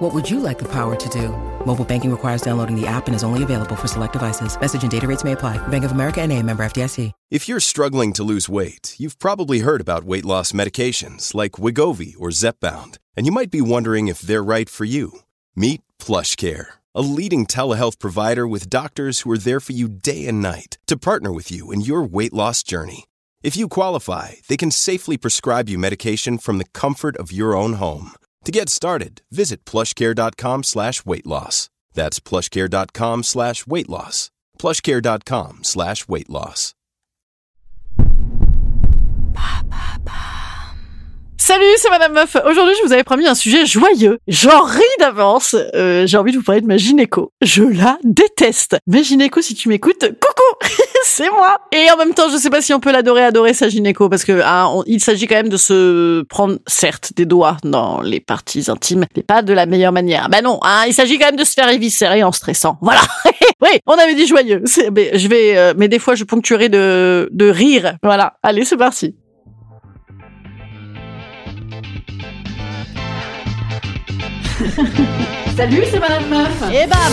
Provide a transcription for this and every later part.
What would you like the power to do? Mobile banking requires downloading the app and is only available for select devices. Message and data rates may apply. Bank of America and a member FDIC. If you're struggling to lose weight, you've probably heard about weight loss medications like Wigovi or Zepbound, and you might be wondering if they're right for you. Meet PlushCare, a leading telehealth provider with doctors who are there for you day and night to partner with you in your weight loss journey. If you qualify, they can safely prescribe you medication from the comfort of your own home. To get started, visit plushcare.com slash weight loss. That's plushcare.com slash weight loss. plushcare.com slash weight loss. Salut, c'est Madame Meuf. Aujourd'hui, je vous avais promis un sujet joyeux. J'en ris d'avance. Euh, j'ai envie de vous parler de ma gynéco. Je la déteste. Ma gynéco, si tu m'écoutes, coucou, c'est moi. Et en même temps, je sais pas si on peut l'adorer, adorer sa gynéco, parce que hein, on- il s'agit quand même de se prendre, certes, des doigts dans les parties intimes, mais pas de la meilleure manière. Bah non, hein, il s'agit quand même de se faire éviscérer en stressant. Voilà. oui, on avait dit joyeux. Mais je vais, euh, mais des fois, je ponctuerai de de rire. Voilà. Allez, c'est parti. Salut, c'est Madame Meuf. Et bam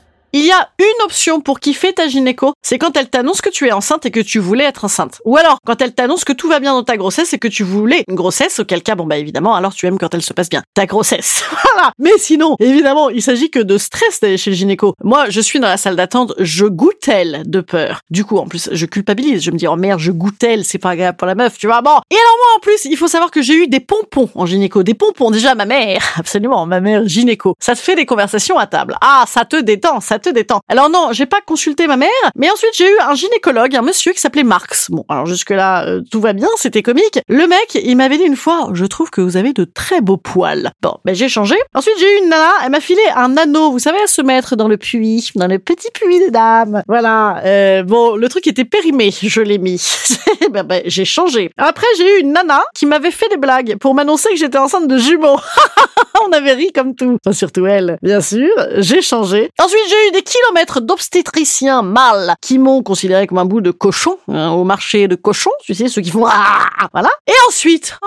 Il y a une option pour kiffer ta gynéco, c'est quand elle t'annonce que tu es enceinte et que tu voulais être enceinte. Ou alors, quand elle t'annonce que tout va bien dans ta grossesse et que tu voulais une grossesse, auquel cas, bon bah évidemment, alors tu aimes quand elle se passe bien. Ta grossesse. voilà Mais sinon, évidemment, il s'agit que de stress d'aller chez le gynéco. Moi, je suis dans la salle d'attente, je goûtelle de peur. Du coup, en plus, je culpabilise, je me dis, oh merde, je goûtelle, c'est pas agréable pour la meuf, tu vois. Bon. Et alors moi, en plus, il faut savoir que j'ai eu des pompons en gynéco. Des pompons, déjà, ma mère, absolument, ma mère gynéco. Ça te fait des conversations à table. Ah, ça te détend, ça te détend. Alors non, j'ai pas consulté ma mère, mais ensuite j'ai eu un gynécologue, un monsieur qui s'appelait Marx. Bon, alors jusque-là, euh, tout va bien, c'était comique. Le mec, il m'avait dit une fois, je trouve que vous avez de très beaux poils. Bon, ben j'ai changé. Ensuite, j'ai eu une nana, elle m'a filé un anneau, vous savez, à se mettre dans le puits, dans le petit puits des dames. Voilà. Euh, bon, le truc était périmé, je l'ai mis. ben, ben, j'ai changé. Après, j'ai eu une nana qui m'avait fait des blagues pour m'annoncer que j'étais enceinte de jumeaux. On avait ri comme tout. Enfin, surtout elle, bien sûr. J'ai changé. Ensuite, j'ai eu des kilomètres d'obstétriciens mâles qui m'ont considéré comme un bout de cochon hein, au marché de cochons. Tu sais, ceux qui font ah, voilà. Et ensuite,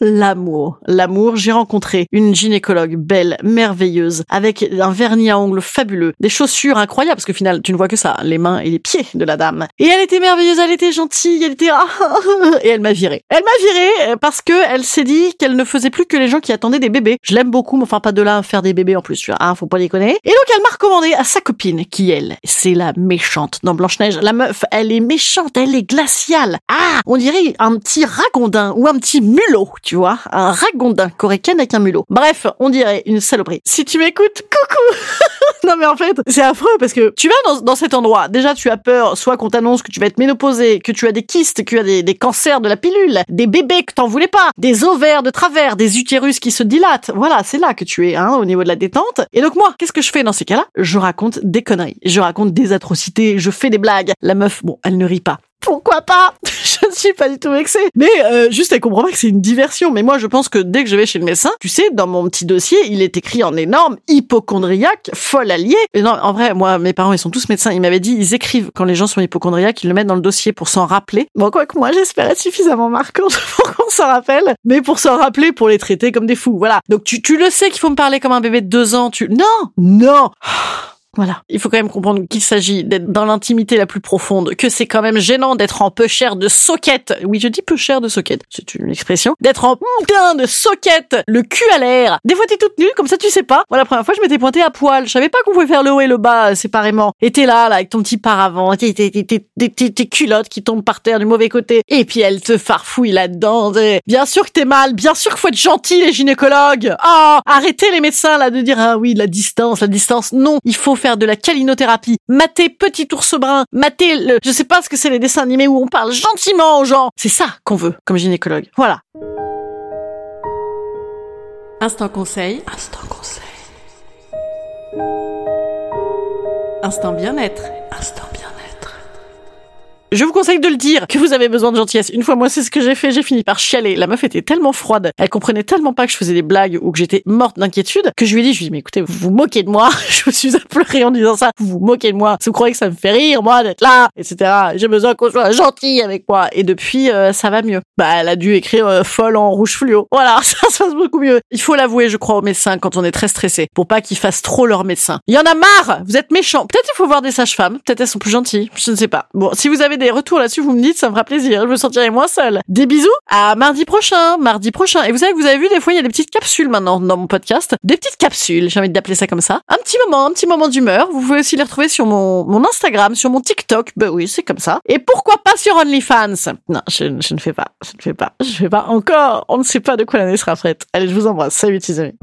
L'amour. L'amour, j'ai rencontré une gynécologue belle, merveilleuse, avec un vernis à ongles fabuleux, des chaussures incroyables, parce que final, tu ne vois que ça, les mains et les pieds de la dame. Et elle était merveilleuse, elle était gentille, elle était... et elle m'a virée. Elle m'a virée euh, parce que elle s'est dit qu'elle ne faisait plus que les gens qui attendaient des bébés. Je l'aime beaucoup, mais enfin pas de là à faire des bébés en plus, tu vois, hein, faut pas déconner. Et donc elle m'a recommandé à sa copine, qui elle, c'est la méchante dans Blanche-Neige. La meuf, elle est méchante, elle est glaciale. Ah, on dirait un petit ragondin ou un petit mulot, tu vois, un ragondin coréen avec un mulot. Bref, on dirait une saloperie. Si tu m'écoutes, coucou Non mais en fait, c'est affreux parce que tu vas dans, dans cet endroit, déjà tu as peur, soit qu'on t'annonce que tu vas être ménopausée, que tu as des kystes, que tu as des, des cancers de la pilule, des bébés que t'en voulais pas, des ovaires de travers, des utérus qui se dilatent. Voilà, c'est là que tu es, hein, au niveau de la détente. Et donc moi, qu'est-ce que je fais dans ces cas-là? Je raconte des conneries, je raconte des atrocités, je fais des blagues. La meuf, bon, elle ne rit pas. Pourquoi pas Je ne suis pas du tout vexée. Mais euh, juste, elle comprend pas que c'est une diversion. Mais moi, je pense que dès que je vais chez le médecin, tu sais, dans mon petit dossier, il est écrit en énorme hypochondriaque, folle alliée. Et non, en vrai, moi, mes parents, ils sont tous médecins. Ils m'avaient dit, ils écrivent quand les gens sont hypochondriaques, ils le mettent dans le dossier pour s'en rappeler. Bon, quoi que moi, j'espère être suffisamment marquante pour qu'on s'en rappelle, mais pour s'en rappeler, pour les traiter comme des fous. Voilà. Donc tu, tu le sais qu'il faut me parler comme un bébé de deux ans. Tu non, non. Voilà. Il faut quand même comprendre qu'il s'agit d'être dans l'intimité la plus profonde, que c'est quand même gênant d'être en peu cher de soquette. Oui, je dis peu cher de soquette. C'est une expression. D'être en putain de soquette, le cul à l'air. Des fois, t'es toute nue, comme ça, tu sais pas. Moi, la première fois, je m'étais pointée à poil. Je savais pas qu'on pouvait faire le haut et le bas séparément. Et t'es là, là, avec ton petit paravent, tes, tes, tes, tes, tes- tes- tes culottes qui tombent par terre du mauvais côté. Et puis, elle te farfouille là-dedans. Bien sûr que t'es mal. Bien sûr qu'il faut être gentil, les gynécologues. Ah, arrêtez les médecins, là, de dire, ah oui, la distance, la distance. Non, il faut faire faire de la calinothérapie, mater Petit ours brun, mater le, je sais pas ce que c'est les dessins animés où on parle gentiment aux gens. C'est ça qu'on veut comme gynécologue. Voilà. Instant conseil. Instant conseil. Instant bien-être. Instant bien-être. Je vous conseille de le dire que vous avez besoin de gentillesse. Une fois, moi, c'est ce que j'ai fait. J'ai fini par chialer. La meuf était tellement froide. Elle comprenait tellement pas que je faisais des blagues ou que j'étais morte d'inquiétude que je lui ai dit, je lui ai dit, mais écoutez, vous vous moquez de moi. je me suis à pleurer en disant ça. Vous vous moquez de moi. Vous croyez que ça me fait rire, moi, d'être là, etc. J'ai besoin qu'on soit gentil avec moi. Et depuis, euh, ça va mieux. Bah, elle a dû écrire euh, folle en rouge fluo. Voilà, ça se passe beaucoup mieux. Il faut l'avouer, je crois, aux médecins quand on est très stressé pour pas qu'ils fassent trop leur médecin. Il y en a marre. Vous êtes méchants. Peut-être il faut voir des sages-femmes. Peut-être elles sont plus gentilles. Je ne sais pas. Bon, si vous avez des retours là-dessus, vous me dites, ça me fera plaisir. Je me sentirai moins seule. Des bisous. À mardi prochain. Mardi prochain. Et vous savez vous avez vu, des fois, il y a des petites capsules maintenant dans mon podcast. Des petites capsules. J'ai envie d'appeler ça comme ça. Un petit moment, un petit moment d'humeur. Vous pouvez aussi les retrouver sur mon, mon Instagram, sur mon TikTok. Bah oui, c'est comme ça. Et pourquoi pas sur OnlyFans? Non, je, je ne fais pas. Je ne fais pas. Je ne fais pas encore. On ne sait pas de quoi l'année sera faite. Allez, je vous embrasse. Salut, petits amis.